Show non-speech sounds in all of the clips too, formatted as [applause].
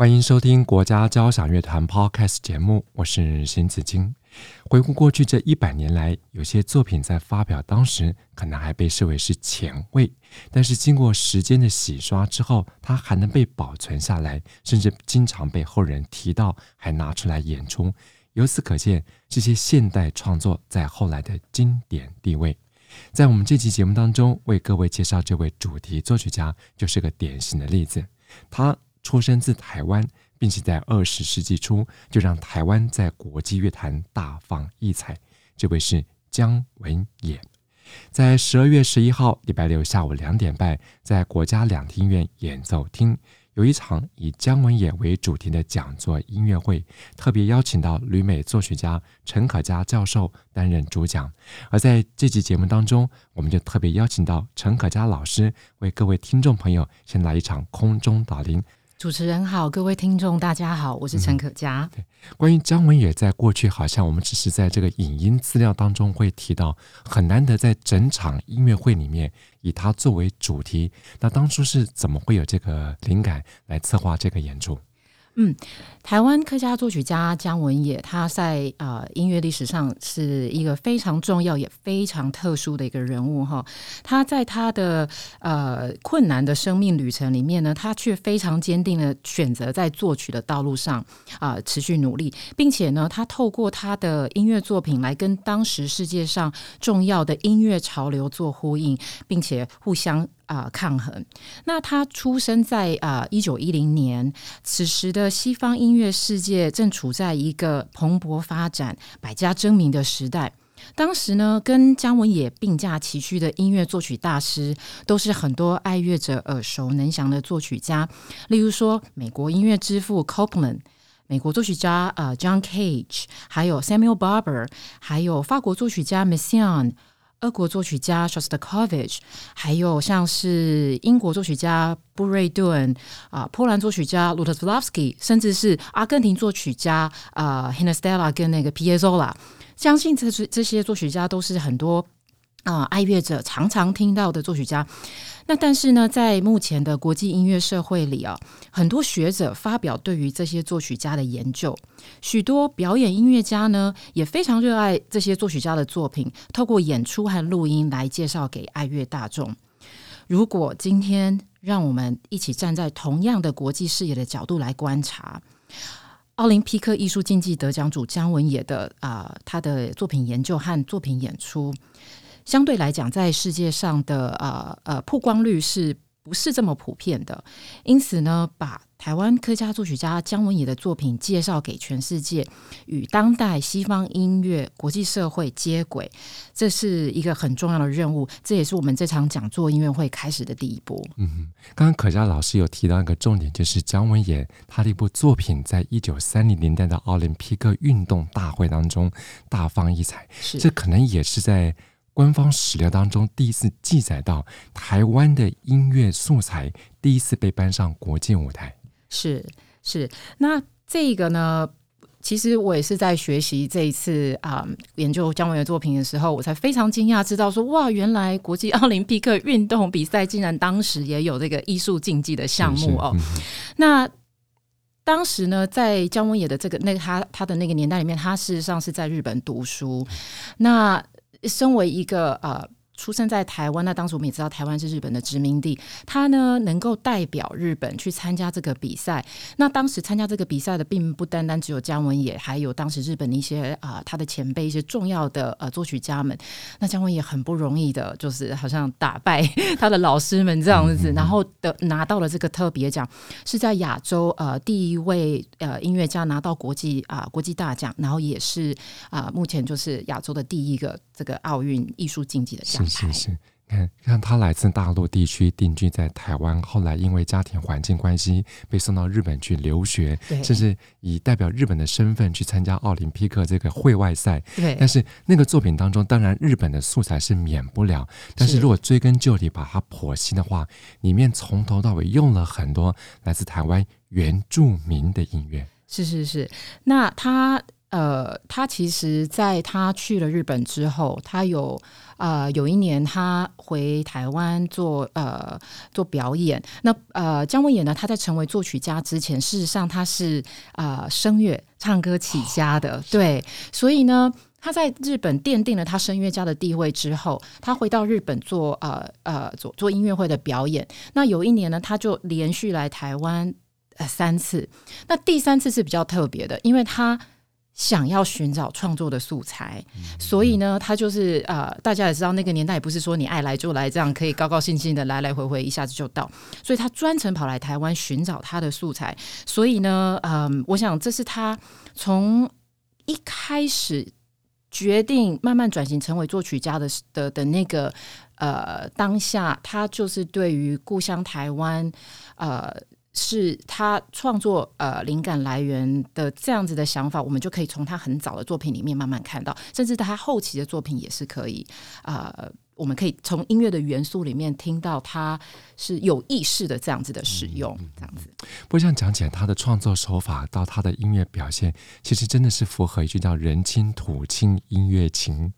欢迎收听国家交响乐团 Podcast 节目，我是邢子金。回顾过去这一百年来，有些作品在发表当时可能还被视为是前卫，但是经过时间的洗刷之后，它还能被保存下来，甚至经常被后人提到，还拿出来演出。由此可见，这些现代创作在后来的经典地位。在我们这期节目当中，为各位介绍这位主题作曲家，就是个典型的例子。他出生自台湾。并且在二十世纪初就让台湾在国际乐坛大放异彩。这位是姜文也，在十二月十一号礼拜六下午两点半，在国家两厅院演奏厅有一场以姜文也为主题的讲座音乐会，特别邀请到旅美作曲家陈可嘉教授担任主讲。而在这期节目当中，我们就特别邀请到陈可嘉老师为各位听众朋友先来一场空中导聆。主持人好，各位听众大家好，我是陈可嘉。嗯，对，关于姜文也在过去，好像我们只是在这个影音资料当中会提到，很难得在整场音乐会里面以他作为主题。那当初是怎么会有这个灵感来策划这个演出？嗯，台湾客家作曲家姜文也，他在呃音乐历史上是一个非常重要也非常特殊的一个人物哈。他在他的呃困难的生命旅程里面呢，他却非常坚定的选择在作曲的道路上啊、持续努力，并且呢，他透过他的音乐作品来跟当时世界上重要的音乐潮流做呼应，并且互相。啊、抗衡。那他出生在啊一九一零年，此时的西方音乐世界正处在一个蓬勃发展、百家争鸣的时代。当时呢，跟姜文也并驾齐驱的音乐作曲大师，都是很多爱乐者耳熟能详的作曲家。例如说，美国音乐之父 Copland，美国作曲家呃 John Cage，还有 Samuel Barber，还有法国作曲家 Messian。俄国作曲家 Shostakovich，还有像是英国作曲家布瑞顿啊，波兰作曲家 Lutoslawski，甚至是阿根廷作曲家啊，Hinestela 跟那个 Piazzolla，相信这这些作曲家都是很多啊爱乐者常常听到的作曲家。那但是呢，在目前的国际音乐社会里啊，很多学者发表对于这些作曲家的研究，许多表演音乐家呢也非常热爱这些作曲家的作品，透过演出和录音来介绍给爱乐大众。如果今天让我们一起站在同样的国际视野的角度来观察，奥林匹克艺术竞技得奖主姜文也的啊、他的作品研究和作品演出。相对来讲，在世界上的呃呃曝光率是不是这么普遍的？因此呢，把台湾客家作曲家姜文也的作品介绍给全世界，与当代西方音乐、国际社会接轨，这是一个很重要的任务。这也是我们这场讲座音乐会开始的第一步。嗯，刚刚可嘉老师有提到一个重点，就是姜文也他的一部作品，在一九三零年代的奥林匹克运动大会当中大放异彩，是这可能也是在。官方史料当中第一次记载到台湾的音乐素材第一次被搬上国际舞台，是是。那这个呢，其实我也是在学习这一次啊、嗯、研究姜文的作品的时候，我才非常惊讶知道说，哇，原来国际奥林匹克运动比赛竟然当时也有这个艺术竞技的项目哦。嗯、那当时呢，在姜文也的这个那个他他的那个年代里面，他事实上是在日本读书，那。身为一个呃。出生在台湾，那当时我们也知道台湾是日本的殖民地。他呢，能够代表日本去参加这个比赛。那当时参加这个比赛的，并不单单只有姜文也，还有当时日本的一些啊、呃，他的前辈一些重要的呃作曲家们。那姜文也很不容易的，就是好像打败他的老师们这样子，然后的拿到了这个特别奖，是在亚洲呃第一位呃音乐家拿到国际啊、呃、国际大奖，然后也是啊、呃、目前就是亚洲的第一个这个奥运艺术竞技的奖。是是是，看，看他来自大陆地区，定居在台湾，后来因为家庭环境关系，被送到日本去留学，甚至以代表日本的身份去参加奥林匹克这个会外赛。对，但是那个作品当中，当然日本的素材是免不了，但是如果追根究底把它剖析的话，里面从头到尾用了很多来自台湾原住民的音乐。是是是，那他。呃，他其实在他去了日本之后，他有呃有一年他回台湾做呃做表演。那呃姜文也呢，他在成为作曲家之前，事实上他是呃声乐唱歌起家的，对。所以呢，他在日本奠定了他声乐家的地位之后，他回到日本做呃呃做做音乐会的表演。那有一年呢，他就连续来台湾呃三次。那第三次是比较特别的，因为他。想要寻找创作的素材，所以呢，他就是呃，大家也知道那个年代也不是说你爱来就来，这样可以高高兴兴的来来回回一下子就到，所以他专程跑来台湾寻找他的素材。所以呢，嗯、呃，我想这是他从一开始决定慢慢转型成为作曲家的的的那个呃当下，他就是对于故乡台湾呃。是他创作呃灵感来源的这样子的想法，我们就可以从他很早的作品里面慢慢看到，甚至他后期的作品也是可以呃，我们可以从音乐的元素里面听到他是有意识的这样子的使用，这样子。不过，这样讲起来，他的创作手法到他的音乐表现，其实真的是符合一句叫“人亲土亲音乐情”。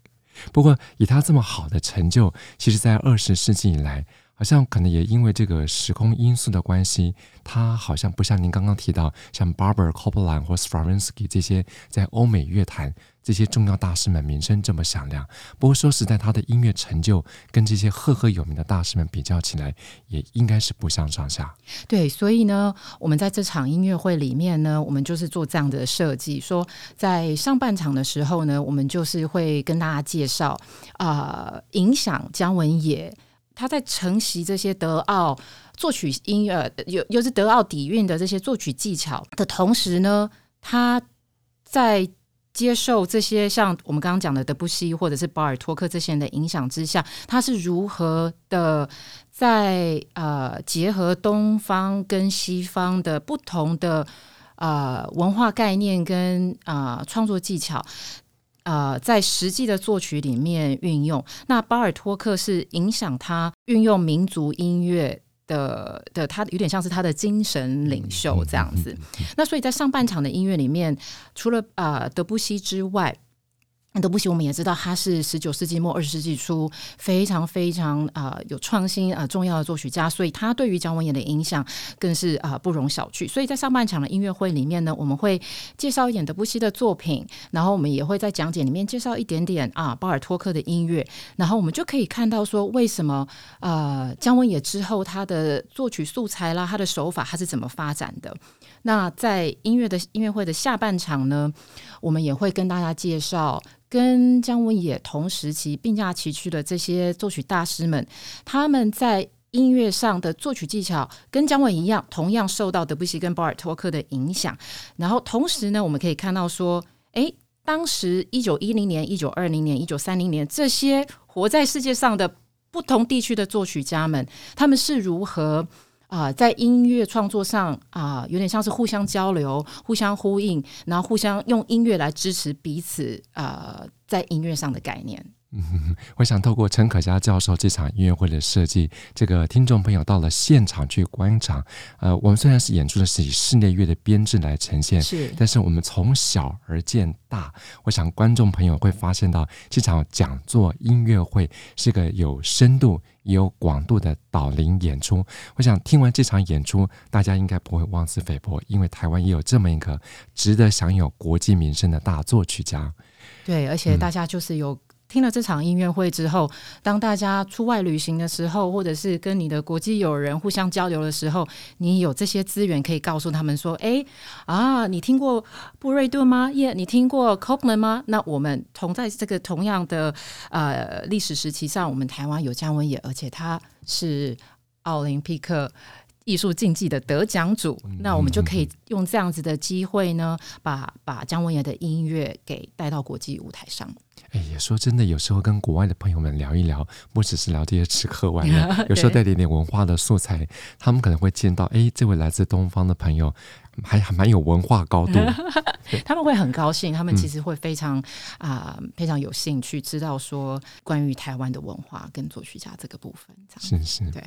不过，以他这么好的成就，其实在二十世纪以来。好像可能也因为这个时空因素的关系，他好像不像您刚刚提到像 Barbara Koppelman 或 Stravinsky 这些在欧美乐坛这些重要大师们名声这么响亮。不过说实在，他的音乐成就跟这些赫赫有名的大师们比较起来，也应该是不相上下。对，所以呢，我们在这场音乐会里面呢，我们就是做这样的设计，说在上半场的时候呢，我们就是会跟大家介绍啊、影响姜文也。他在承袭这些德奥作曲音乐，又又是德奥底蕴的这些作曲技巧的同时呢，他在接受这些像我们刚刚讲的德布西或者是巴尔托克这些人的影响之下，他是如何的在呃结合东方跟西方的不同的呃文化概念跟啊、呃、创作技巧。呃，在实际的作曲里面运用，那巴尔托克是影响他运用民族音乐的的，他有点像是他的精神领袖这样子。那所以在上半场的音乐里面，除了呃德布西之外。德布西，我们也知道他是十九世纪末二十世纪初非常非常啊、有创新啊、重要的作曲家，所以他对于姜文也的影响更是啊、不容小觑。所以在上半场的音乐会里面呢，我们会介绍一点德布西的作品，然后我们也会在讲解里面介绍一点点啊巴尔托克的音乐，然后我们就可以看到说为什么呃姜文也之后他的作曲素材啦，他的手法他是怎么发展的。那在音乐的音乐会的下半场呢，我们也会跟大家介绍。跟姜文也同时期并驾齐驱的这些作曲大师们，他们在音乐上的作曲技巧跟姜文一样，同样受到德布西跟巴尔托克的影响。然后同时呢，我们可以看到说，诶，当时一九一零年、一九二零年、一九三零年这些活在世界上的不同地区的作曲家们，他们是如何。啊、在音乐创作上啊、有点像是互相交流、互相呼应，然后互相用音乐来支持彼此啊、在音乐上的概念。嗯，[laughs] 我想透过陈可嘉教授这场音乐会的设计，这个听众朋友到了现场去观赏。呃，我们虽然是演出的是以室内乐的编制来呈现，是，但是我们从小而见大，我想观众朋友会发现到这场讲座音乐会是个有深度也有广度的导聆演出。我想听完这场演出，大家应该不会妄自菲薄，因为台湾也有这么一个值得享有国际名声的大作曲家。对，而且大家就是有。听了这场音乐会之后，当大家出外旅行的时候，或者是跟你的国际友人互相交流的时候，你有这些资源可以告诉他们说：“哎，啊，你听过布瑞顿吗？耶、yeah，你听过 Copland 吗？那我们同在这个同样的呃历史时期上，我们台湾有姜文也，而且他是奥林匹克艺术竞技的得奖组，那我们就可以用这样子的机会呢，把把姜文也的音乐给带到国际舞台上。”哎，也说真的，有时候跟国外的朋友们聊一聊，不只是聊这些吃喝玩乐，[laughs] 有时候带点点文化的素材，他们可能会见到，哎，这位来自东方的朋友，还还蛮有文化高度 [laughs] [laughs] 他们会很高兴，他们其实会非常啊、嗯呃，非常有兴趣知道说关于台湾的文化跟作曲家这个部分，这样。是是，对。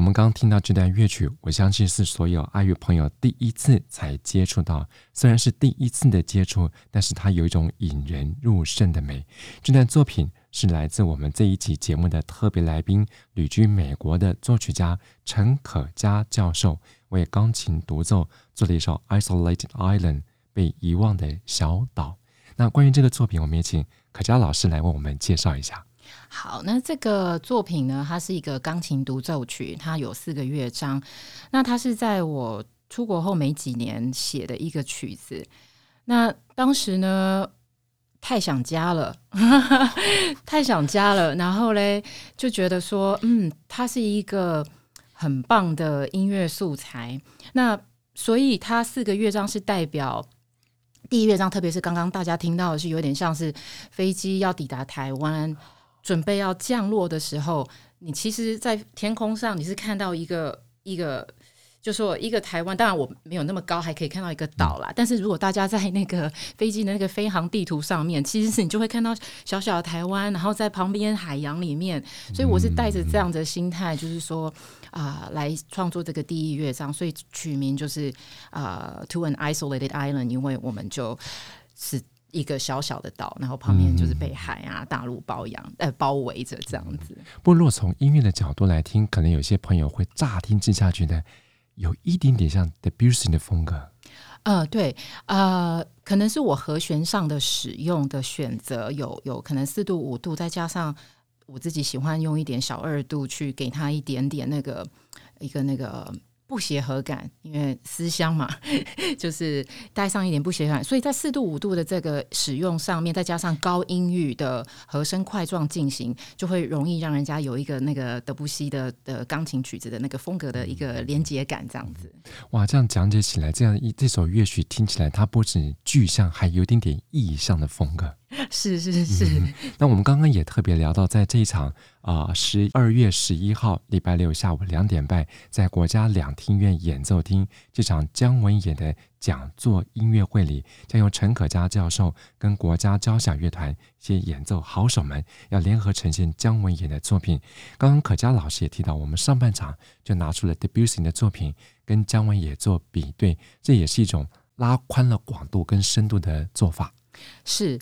我们刚听到这段乐曲，我相信是所有爱乐朋友第一次才接触到。虽然是第一次的接触，但是它有一种引人入胜的美。这段作品是来自我们这一期节目的特别来宾，旅居美国的作曲家陈可嘉教授为钢琴独奏做了一首《Isolated Island》被遗忘的小岛。那关于这个作品，我们也请可嘉老师来为我们介绍一下。好，那这个作品呢，它是一个钢琴独奏曲，它有四个乐章。那它是在我出国后没几年写的一个曲子。那当时呢，太想家了，[laughs] 太想家了。然后嘞，就觉得说，嗯，它是一个很棒的音乐素材。那所以它四个乐章是代表第一乐章，特别是刚刚大家听到的是有点像是飞机要抵达台湾，准备要降落的时候，你其实，在天空上你是看到一个一个。就说一个台湾，当然我没有那么高，还可以看到一个岛啦。但是如果大家在那个飞机的那个飞航地图上面，其实是你就会看到小小的台湾，然后在旁边海洋里面。所以我是带着这样的心态，就是说啊、呃，来创作这个第一乐章，所以取名就是啊、呃、，To an Isolated Island，因为我们就是一个小小的岛，然后旁边就是被海啊、大陆包养呃包围着这样子。不过，如果从音乐的角度来听，可能有些朋友会乍听之下觉得。有一点点像 Debussy 的风格，呃，对，呃，可能是我和弦上的使用的选择有有可能四度五度，再加上我自己喜欢用一点小二度去给他一点点那个一个那个。不协和感，因为思乡嘛，[laughs] 就是带上一点不协和感，所以在四度五度的这个使用上面，再加上高音域的和声块状进行，就会容易让人家有一个那个德布西的的钢琴曲子的那个风格的一个连接感，这样子。哇，这样讲解起来，这样一这首乐曲听起来，它不止具象，还有点点意象的风格。[laughs] 是是是，嗯。那我们刚刚也特别聊到，在这一场啊，十二月十一号礼拜六下午两点半，在国家两厅院演奏厅这场姜文演的讲座音乐会里，将由陈可嘉教授跟国家交响乐团一些演奏好手们要联合呈现姜文演的作品。刚刚可嘉老师也提到，我们上半场就拿出了 Debussy 的作品跟姜文也做比对，这也是一种拉宽了广度跟深度的做法。是。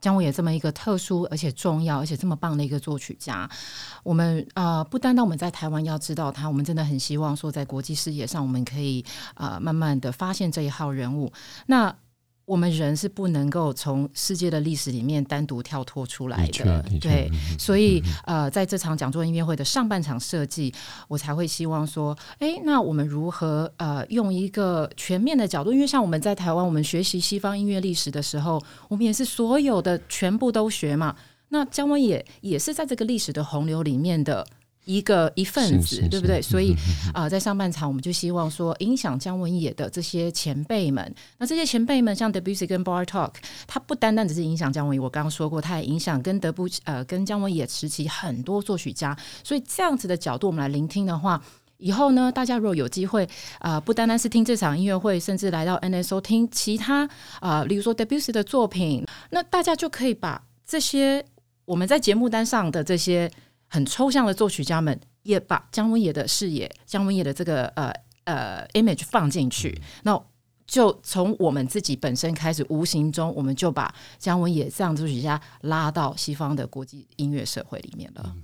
姜伟也这么一个特殊而且重要而且这么棒的一个作曲家，我们呃不单单我们在台湾要知道他，我们真的很希望说在国际视野上我们可以呃慢慢的发现这一号人物。那我们人是不能够从世界的历史里面单独跳脱出来的，对，所以呃，在这场讲座音乐会的上半场设计，我才会希望说，哎，那我们如何呃用一个全面的角度？因为像我们在台湾，我们学习西方音乐历史的时候，我们也是所有的全部都学嘛。那姜文也也是在这个历史的洪流里面的。一个一份子，对不对？所以啊、呃，在上半场我们就希望说，影响姜文也的这些前辈们，那这些前辈们像 Debussy 跟 Bartok，他不单单只是影响姜文也，我刚刚说过，他也影响跟德布呃跟姜文也时期很多作曲家。所以这样子的角度，我们来聆听的话，以后呢，大家如果有机会啊、呃，不单单是听这场音乐会，甚至来到 NSO 听其他啊、呃，例如说 Debussy 的作品，那大家就可以把这些我们在节目单上的这些。很抽象的作曲家们也把姜文也的视野、姜文也的这个呃呃 image 放进去，那就从我们自己本身开始，无形中我们就把姜文也这样作曲家拉到西方的国际音乐社会里面了。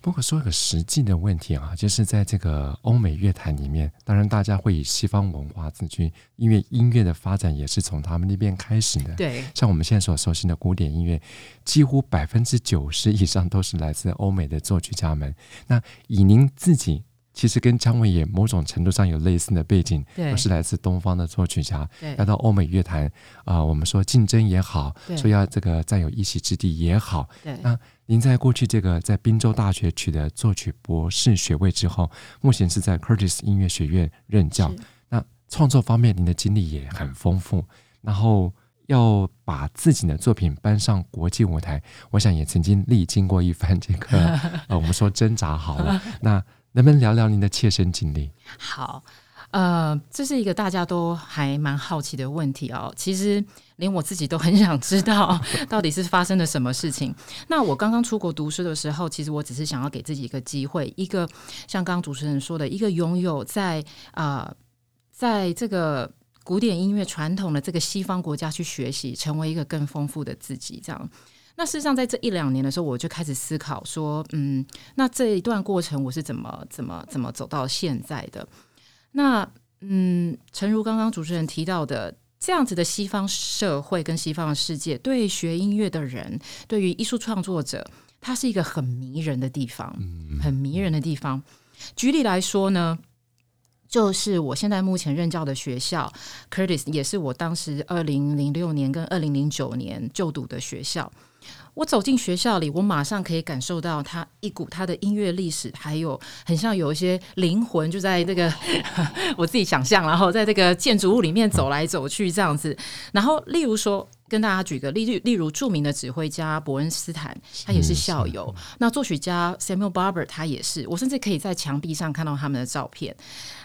不过说一个实际的问题啊，就是在这个欧美乐坛里面，当然大家会以西方文化自居，因为音乐的发展也是从他们那边开始的。对，像我们现在所熟悉的古典音乐，几乎百分之九十以上都是来自欧美的作曲家们。那以您自己。其实跟姜文也某种程度上有类似的背景，都是来自东方的作曲家，要到欧美乐坛啊、呃，我们说竞争也好，说要这个占有一席之地也好。那您在过去这个在宾州大学取得作曲博士学位之后，目前是在 Curtis 音乐学院任教。那创作方面，您的经历也很丰富，然后要把自己的作品搬上国际舞台，我想也曾经历经过一番这个 [laughs] 呃，我们说挣扎好了。那能不能聊聊您的切身经历？好，呃，这是一个大家都还蛮好奇的问题哦。其实连我自己都很想知道，[laughs] 到底是发生了什么事情。那我刚刚出国读书的时候，其实我只是想要给自己一个机会，一个像刚刚主持人说的，一个拥有在啊、在这个古典音乐传统的这个西方国家去学习，成为一个更丰富的自己，这样。那事实上，在这一两年的时候，我就开始思考说，嗯，那这一段过程我是怎么、怎么、怎么走到现在的？那，嗯，诚如刚刚主持人提到的，这样子的西方社会跟西方的世界，对学音乐的人，对于艺术创作者，它是一个很迷人的地方，很迷人的地方。举例来说呢，就是我现在目前任教的学校，Curtis，也是我当时二零零六年跟二零零九年就读的学校。我走进学校里，我马上可以感受到他一股他的音乐历史，还有很像有一些灵魂就在那个 [laughs] 我自己想象，然后在这个建筑物里面走来走去这样子。然后，例如说，跟大家举个例，例如著名的指挥家伯恩斯坦，他也是校友。那作曲家 Samuel Barber 他也是，我甚至可以在墙壁上看到他们的照片。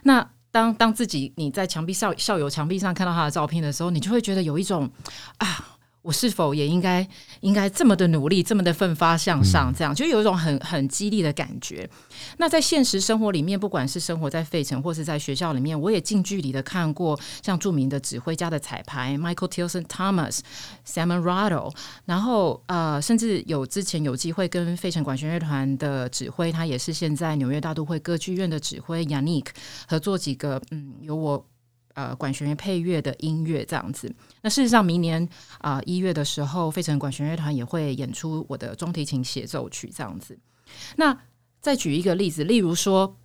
那当当自己你在墙壁校校友墙壁上看到他的照片的时候，你就会觉得有一种啊。我是否也应该应该这么的努力，这么的奋发向上？这样就有一种很很激励的感觉。那在现实生活里面，不管是生活在费城，或是在学校里面，我也近距离的看过像著名的指挥家的彩排，Michael Tilson Thomas、Simon Rattle，然后呃，甚至有之前有机会跟费城管弦乐团的指挥，他也是现在纽约大都会歌剧院的指挥 Yannick 合作几个，嗯，有我。呃，管弦乐配乐的音乐这样子。那事实上，明年啊一、月的时候，费城管弦乐团也会演出我的中提琴协奏曲这样子。那再举一个例子，例如说，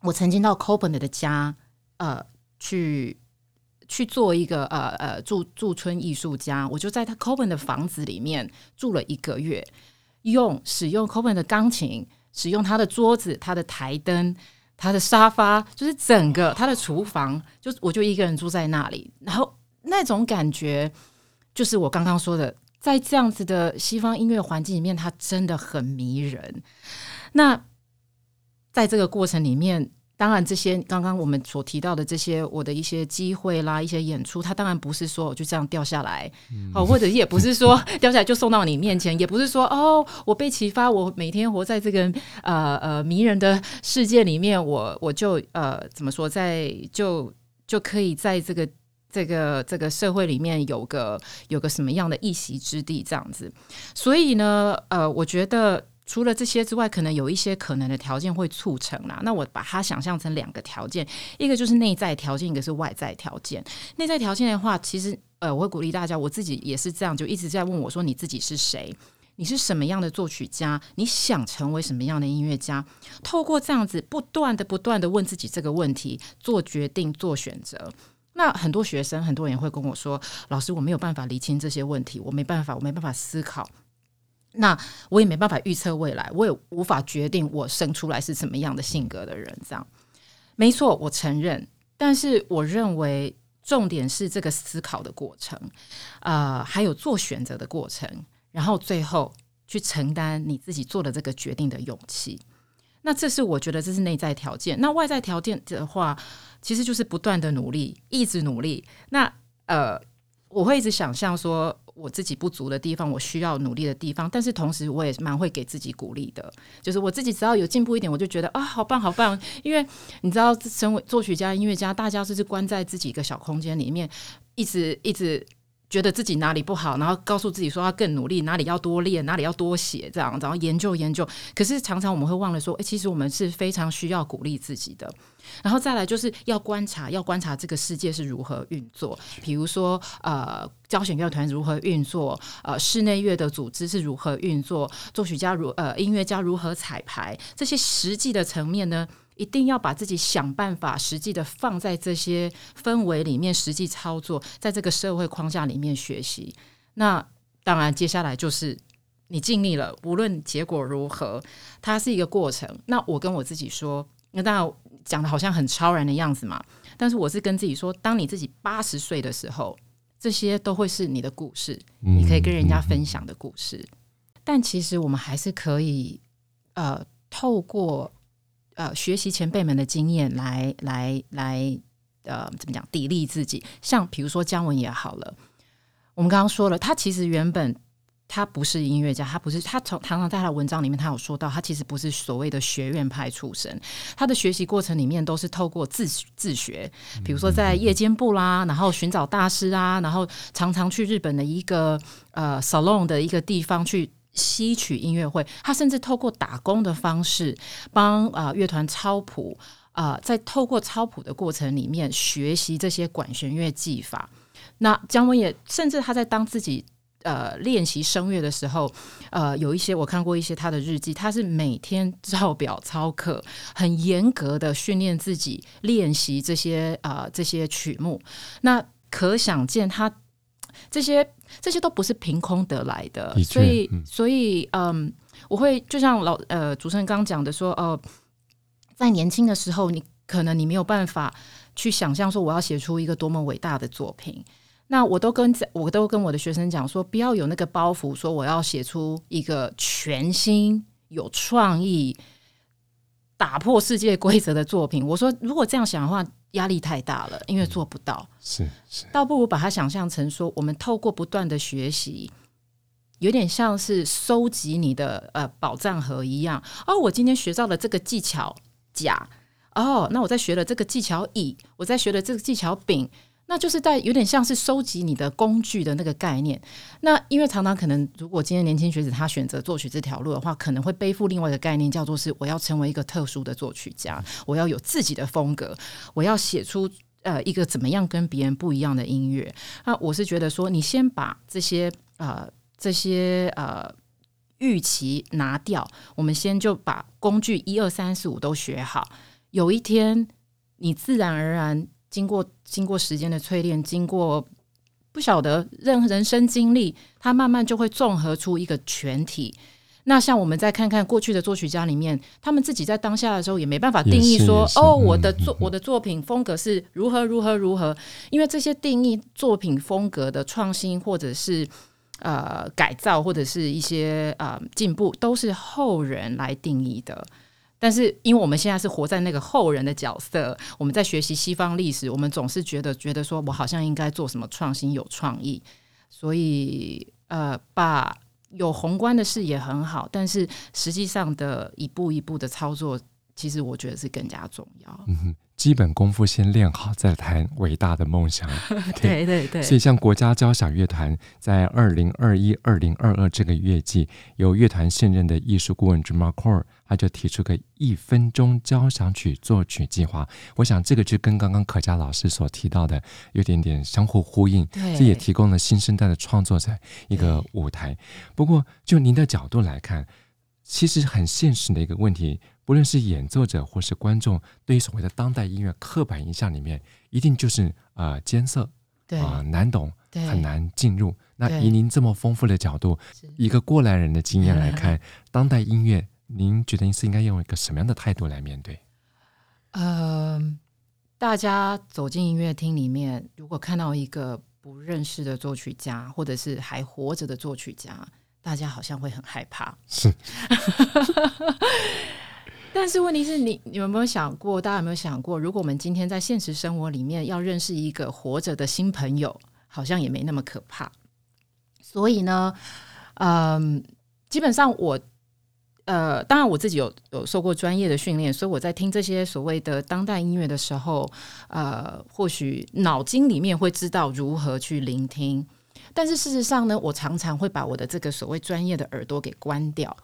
我曾经到 c o p e n 的家，呃，去去做一个呃呃驻驻村艺术家，我就在他 c o p e n 的房子里面住了一个月，用使用 c o p e n 的钢琴，使用他的桌子、他的台灯。他的沙发就是整个他的厨房，就我就一个人住在那里，然后那种感觉就是我刚刚说的，在这样子的西方音乐环境里面，它真的很迷人。那在这个过程里面。当然，这些刚刚我们所提到的这些我的一些机会啦，一些演出，它当然不是说我就这样掉下来，哦、嗯，或者也不是说 [laughs] 掉下来就送到你面前，也不是说哦，我被启发，我每天活在这个呃呃迷人的世界里面，我我就呃怎么说，在就就可以在这个这个这个社会里面有个有个什么样的一席之地这样子。所以呢，呃，我觉得。除了这些之外，可能有一些可能的条件会促成啦。那我把它想象成两个条件，一个就是内在条件，一个是外在条件。内在条件的话，其实呃，我会鼓励大家，我自己也是这样，就一直在问我说：你自己是谁？你是什么样的作曲家？你想成为什么样的音乐家？透过这样子不断的、不断的问自己这个问题，做决定、做选择。那很多学生、很多人会跟我说：老师，我没有办法厘清这些问题，我没办法，我没办法思考。那我也没办法预测未来，我也无法决定我生出来是什么样的性格的人。这样，没错，我承认。但是我认为重点是这个思考的过程，呃，还有做选择的过程，然后最后去承担你自己做的这个决定的勇气。那这是我觉得这是内在条件。那外在条件的话，其实就是不断的努力，一直努力。那呃，我会一直想象说。我自己不足的地方，我需要努力的地方，但是同时我也蛮会给自己鼓励的。就是我自己只要有进步一点，我就觉得啊，好棒，好棒！因为你知道，身为作曲家、音乐家，大家就是关在自己一个小空间里面，一直一直。觉得自己哪里不好，然后告诉自己说要更努力，哪里要多练，哪里要多写，这样，然后研究研究。可是常常我们会忘了说，诶，其实我们是非常需要鼓励自己的。然后再来就是要观察，要观察这个世界是如何运作。比如说，呃，交响乐团如何运作，呃，室内乐的组织是如何运作，作曲家如呃音乐家如何彩排，这些实际的层面呢？一定要把自己想办法，实际的放在这些氛围里面，实际操作，在这个社会框架里面学习。那当然，接下来就是你尽力了，无论结果如何，它是一个过程。那我跟我自己说，那当然讲的好像很超然的样子嘛，但是我是跟自己说，当你自己八十岁的时候，这些都会是你的故事，你可以跟人家分享的故事。但其实我们还是可以，呃，透过。呃，学习前辈们的经验来来来，呃，怎么讲？砥砺自己。像比如说姜文也好了，我们刚刚说了，他其实原本他不是音乐家，他不是他从常常在他的文章里面，他有说到，他其实不是所谓的学院派出身，他的学习过程里面都是透过自自学，比如说在夜间部啦，然后寻找大师啊，然后常常去日本的一个呃 salon 的一个地方去。吸取音乐会，他甚至透过打工的方式帮啊乐团抄谱啊，在透过抄谱的过程里面学习这些管弦乐技法。那姜文也甚至他在当自己呃练习声乐的时候，呃有一些我看过一些他的日记，他是每天照表操课，很严格的训练自己练习这些啊、这些曲目。那可想见他这些这些都不是凭空得来的，的，所以、嗯、所以嗯，我会就像老呃主持人刚刚讲的说，呃，在年轻的时候，你可能你没有办法去想象说我要写出一个多么伟大的作品。那我都跟我都跟我的学生讲说，不要有那个包袱，说我要写出一个全新、有创意、打破世界规则的作品。我说，如果这样想的话，压力太大了，因为做不到。是是，倒不如把它想象成说，我们透过不断的学习，有点像是收集你的呃宝藏盒一样。哦，我今天学到了这个技巧甲，哦，那我在学了这个技巧乙，我在学了这个技巧丙。那就是在有点像是收集你的工具的那个概念。那因为常常可能，如果今天年轻学子他选择作曲这条路的话，可能会背负另外一个概念，叫做是我要成为一个特殊的作曲家，我要有自己的风格，我要写出呃一个怎么样跟别人不一样的音乐。那我是觉得说，你先把这些呃这些呃预期拿掉，我们先就把工具一二三四五都学好，有一天你自然而然。经过经过时间的淬炼，经过不晓得任何人生经历，他慢慢就会综合出一个全体。那像我们再看看过去的作曲家里面，他们自己在当下的时候也没办法定义说，哦，我的作我的作品风格是如何如何如何，因为这些定义作品风格的创新，或者是呃改造，或者是一些呃进步，都是后人来定义的。但是，因为我们现在是活在那个后人的角色，我们在学习西方历史，我们总是觉得觉得说我好像应该做什么创新、有创意，所以呃，把有宏观的事也很好，但是实际上的一步一步的操作，其实我觉得是更加重要。基本功夫先练好，再谈伟大的梦想。[laughs] 对对对，对。所以，像国家交响乐团在二零二一、二零二二这个月季，由乐团现任的艺术顾问 Jim McCord，他就提出个一分钟交响曲作曲计划。我想，这个就跟刚刚可嘉老师所提到的有点点相互呼应。这也提供了新生代的创作者一个舞台。不过，就您的角度来看，其实很现实的一个问题。不论是演奏者或是观众，对于所谓的当代音乐刻板印象里面，一定就是呃艰涩，对啊、呃、难懂，很难进入。那以您这么丰富的角度，一个过来人的经验来看，当代音乐，您觉得是应该用一个什么样的态度来面对？呃，大家走进音乐厅里面，如果看到一个不认识的作曲家，或者是还活着的作曲家，大家好像会很害怕。是。[laughs] 但是问题是你，你有没有想过？大家有没有想过，如果我们今天在现实生活里面要认识一个活着的新朋友，好像也没那么可怕。所以呢，嗯，基本上我，呃，当然我自己有有受过专业的训练，所以我在听这些所谓的当代音乐的时候，呃，或许脑筋里面会知道如何去聆听。但是事实上呢，我常常会把我的这个所谓专业的耳朵给关掉，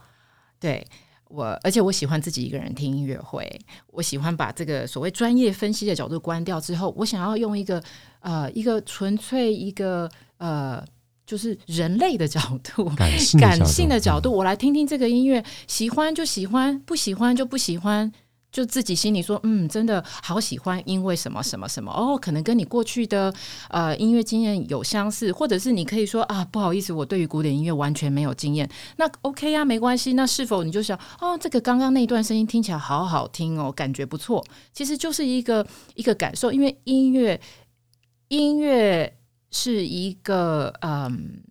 对。我而且我喜欢自己一个人听音乐会，我喜欢把这个所谓专业分析的角度关掉之后，我想要用一个呃一个纯粹一个呃就是人类的角度，感性感性的角度，我来听听这个音乐，喜欢就喜欢，不喜欢就不喜欢。就自己心里说，嗯，真的好喜欢，因为什么什么什么哦，可能跟你过去的呃音乐经验有相似，或者是你可以说啊，不好意思，我对于古典音乐完全没有经验。那 OK 呀，没关系。那是否你就想，哦，这个刚刚那段声音听起来好好听哦，感觉不错。其实就是一个一个感受，因为音乐音乐是一个嗯，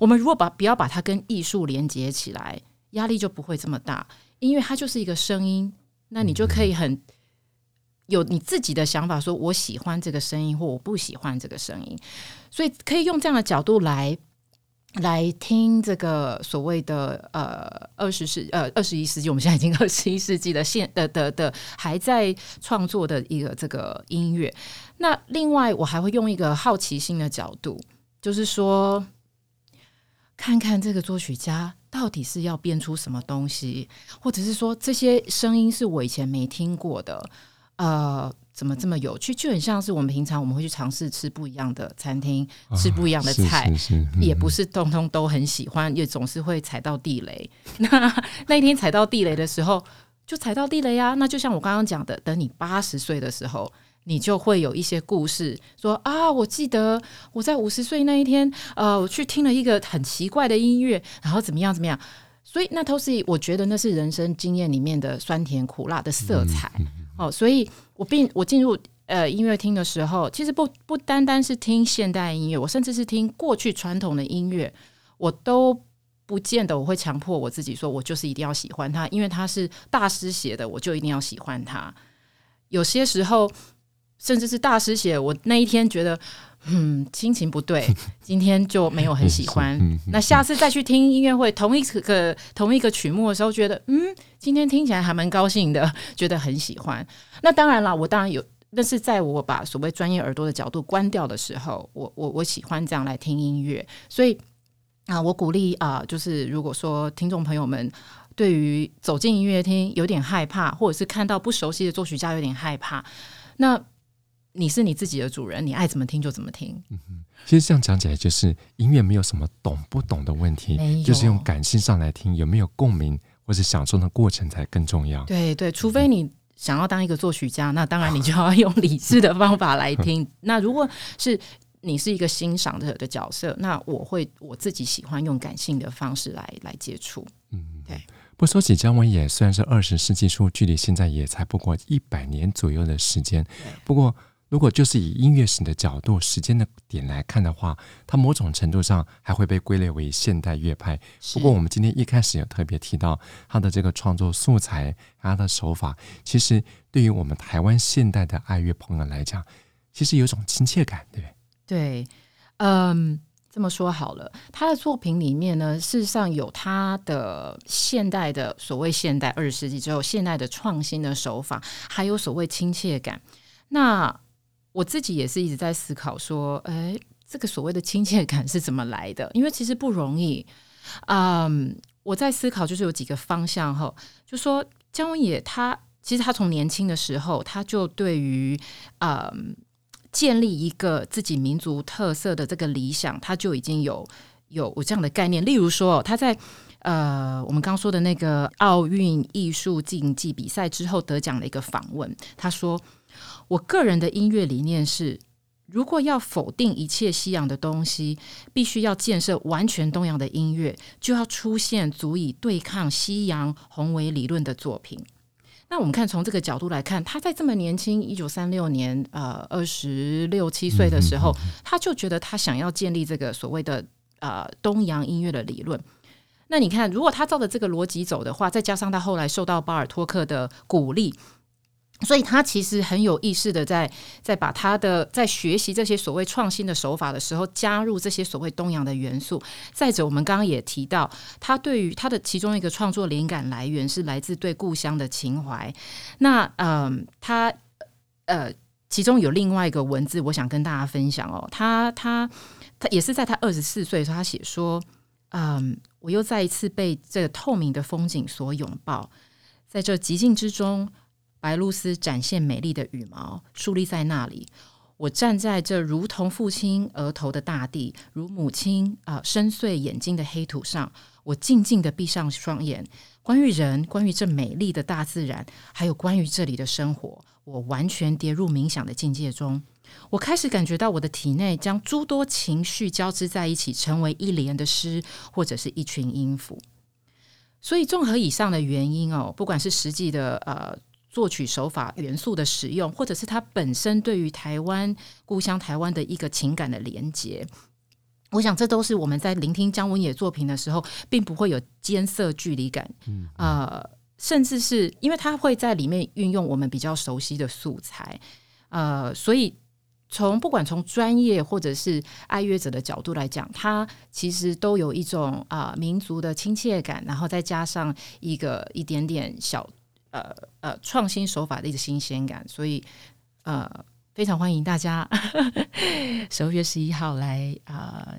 我们如果把不要把它跟艺术连接起来，压力就不会这么大。音乐它就是一个声音。那你就可以很有你自己的想法，说我喜欢这个声音，或我不喜欢这个声音，所以可以用这样的角度来来听这个所谓的呃二十世呃二十一世纪，我们现在已经 [laughs] 二十一世纪的现的的的还在创作的一个这个音乐。那另外，我还会用一个好奇心的角度，就是说，看看这个作曲家。到底是要变出什么东西，或者是说这些声音是我以前没听过的？呃，怎么这么有趣？就很像是我们平常我们会去尝试吃不一样的餐厅，哦、吃不一样的菜，是是是嗯、也不是通通都很喜欢，也总是会踩到地雷。[laughs] 那那一天踩到地雷的时候，就踩到地雷呀、啊。那就像我刚刚讲的，等你八十岁的时候，你就会有一些故事说啊，我记得我在五十岁那一天，呃，我去听了一个很奇怪的音乐，然后怎么样怎么样。所以那都是我觉得那是人生经验里面的酸甜苦辣的色彩。嗯嗯、哦，所以我并我进入呃音乐厅的时候，其实不不单单是听现代音乐，我甚至是听过去传统的音乐，我都不见得我会强迫我自己说，我就是一定要喜欢它，因为它是大师写的，我就一定要喜欢它。有些时候。甚至是大师写，我那一天觉得，嗯，心情不对，[laughs] 今天就没有很喜欢。那下次再去听音乐会，同一个同一个曲目的时候，觉得，嗯，今天听起来还蛮高兴的，[laughs] 觉得很喜欢。那当然了，我当然有，那是在我把所谓专业耳朵的角度关掉的时候，我我我喜欢这样来听音乐。所以啊，我鼓励啊，就是如果说听众朋友们对于走进音乐厅有点害怕，或者是看到不熟悉的作曲家有点害怕，那你是你自己的主人，你爱怎么听就怎么听。嗯哼，其实这样讲起来，就是音乐没有什么懂不懂的问题，就是用感性上来听，有没有共鸣或者享受的过程才更重要。对对，除非你想要当一个作曲家，嗯、那当然你就要用理智的方法来听。那如果是你是一个欣赏者的角色，那我会我自己喜欢用感性的方式来来接触。嗯，对。不说起姜文也，虽然是二十世纪初，距离现在也才不过一百年左右的时间，不过。如果就是以音乐史的角度、时间的点来看的话，它某种程度上还会被归类为现代乐派。不过，我们今天一开始有特别提到他的这个创作素材、他的手法，其实对于我们台湾现代的爱乐朋友来讲，其实有一种亲切感，对不对？对，嗯，这么说好了，他的作品里面呢，事实上有他的现代的所谓现代二十世纪之后现代的创新的手法，还有所谓亲切感。那我自己也是一直在思考说，哎，这个所谓的亲切感是怎么来的？因为其实不容易。嗯，我在思考，就是有几个方向哈，就说姜文也他其实他从年轻的时候，他就对于嗯建立一个自己民族特色的这个理想，他就已经有有我这样的概念。例如说，他在呃我们刚说的那个奥运艺术竞技比赛之后得奖的一个访问，他说。我个人的音乐理念是，如果要否定一切西洋的东西，必须要建设完全东洋的音乐，就要出现足以对抗西洋宏伟理论的作品。那我们看从这个角度来看，他在这么年轻，一九三六年，呃，二十六七岁的时候，他就觉得他想要建立这个所谓的呃东洋音乐的理论。那你看，如果他照着这个逻辑走的话，再加上他后来受到巴尔托克的鼓励。所以他其实很有意识的在在把他的在学习这些所谓创新的手法的时候，加入这些所谓东洋的元素。再者，我们刚刚也提到，他对于他的其中一个创作灵感来源是来自对故乡的情怀。那嗯，他呃，其中有另外一个文字，我想跟大家分享哦。他他他也是在他二十四岁的时候，他写说：“嗯，我又再一次被这个透明的风景所拥抱，在这寂静之中。”白鹭鸶展现美丽的羽毛，竖立在那里。我站在这如同父亲额头的大地，如母亲啊、深邃眼睛的黑土上。我静静地闭上双眼。关于人，关于这美丽的大自然，还有关于这里的生活，我完全跌入冥想的境界中。我开始感觉到我的体内将诸多情绪交织在一起，成为一连的诗，或者是一群音符。所以，综合以上的原因哦，不管是实际的呃。作曲手法元素的使用，或者是他本身对于台湾故乡台湾的一个情感的连接，我想这都是我们在聆听姜文野作品的时候，并不会有艰涩距离感。嗯，呃，甚至是因为他会在里面运用我们比较熟悉的素材，呃，所以从不管从专业或者是爱乐者的角度来讲，他其实都有一种啊、呃、民族的亲切感，然后再加上一个一点点小。呃呃，创新手法的一个新鲜感，所以呃，非常欢迎大家 [laughs] 十二月十一号来啊、呃，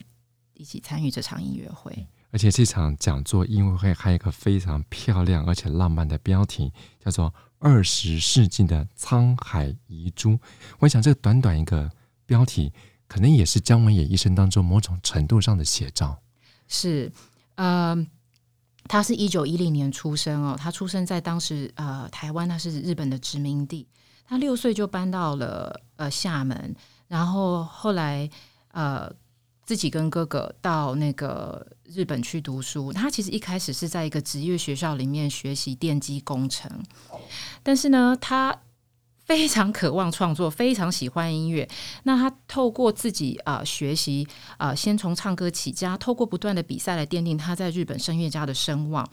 一起参与这场音乐会。而且这场讲座音乐会还有一个非常漂亮而且浪漫的标题，叫做《二十世纪的沧海遗珠》。我想，这短短一个标题，可能也是姜文也一生当中某种程度上的写照。是，嗯、呃。他是一九一零年出生哦，他出生在当时呃台湾，他是日本的殖民地。他六岁就搬到了呃厦门，然后后来呃自己跟哥哥到那个日本去读书。他其实一开始是在一个职业学校里面学习电机工程，但是呢，他非常渴望创作，非常喜欢音乐。那他透过自己啊、学习啊、先从唱歌起家，透过不断的比赛来奠定他在日本声乐家的声望。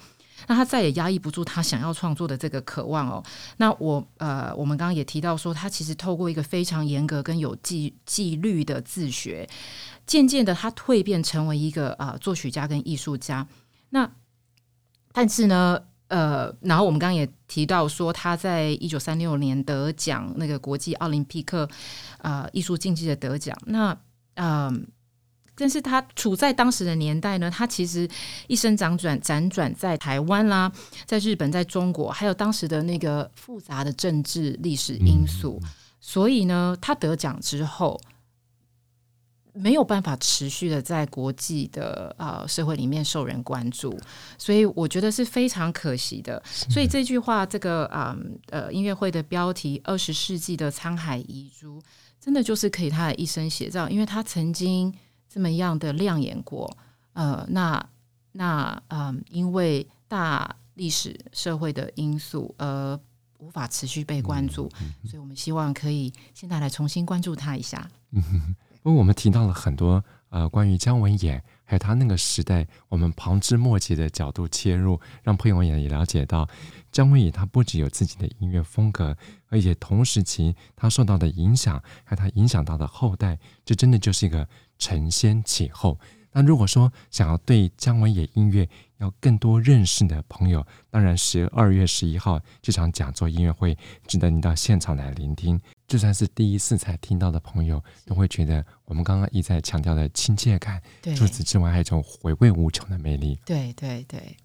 那他再也压抑不住他想要创作的这个渴望哦。那我呃，我们刚刚也提到说，他其实透过一个非常严格跟有纪纪律的自学，渐渐的他蜕变成为一个啊、作曲家跟艺术家。那但是呢，呃，然后我们刚刚也提到说，他在一九三六年得奖那个国际奥林匹克啊艺术竞技的得奖。那嗯。呃但是他处在当时的年代呢，他其实一生辗转辗转在台湾啦，在日本，在中国，还有当时的那个复杂的政治历史因素，嗯、所以呢，他得奖之后没有办法持续的在国际的呃社会里面受人关注，所以我觉得是非常可惜的。所以这句话，这个啊呃，呃音乐会的标题《二十世纪的沧海遗珠》，真的就是可以他的一生写照，因为他曾经。这么样的亮眼过，呃，那那嗯，因为大历史社会的因素而无法持续被关注，所以我们希望可以现在来重新关注他一下。嗯，[laughs] 因为我们提到了很多呃关于姜文演还有他那个时代，我们旁枝末节的角度切入，让朋友也也了解到姜文也他不只有自己的音乐风格，而且同时期他受到的影响，还有他影响到的后代，这真的就是一个。承先启后。那如果说想要对姜文也音乐要更多认识的朋友，当然十二月十一号这场讲座音乐会值得你到现场来聆听。就算是第一次才听到的朋友，都会觉得我们刚刚一再强调的亲切感。除此之外，还有一种回味无穷的魅力。对对对，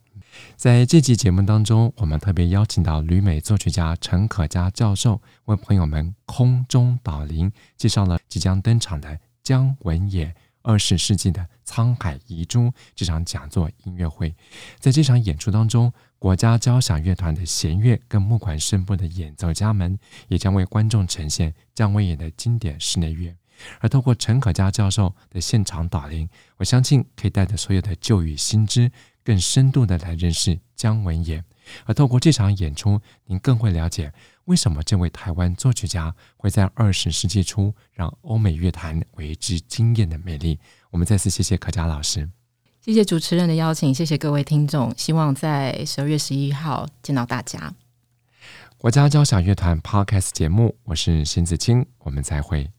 在这期节目当中，我们特别邀请到旅美作曲家陈可嘉教授，为朋友们空中导聆，介绍了即将登场的。姜文也二十世纪的沧海遗珠这场讲座音乐会，在这场演出当中，国家交响乐团的弦乐跟木管声部的演奏家们也将为观众呈现姜文也的经典室内乐。而透过陈可嘉教授的现场导聆，我相信可以带着所有的旧与新知，更深度的来认识姜文也。而透过这场演出，您更会了解。为什么这位台湾作曲家会在二十世纪初让欧美乐坛为之惊艳的魅力？我们再次谢谢可佳老师，谢谢主持人的邀请，谢谢各位听众，希望在十二月十一号见到大家。国家交响乐团 Podcast 节目，我是邢子清，我们再会。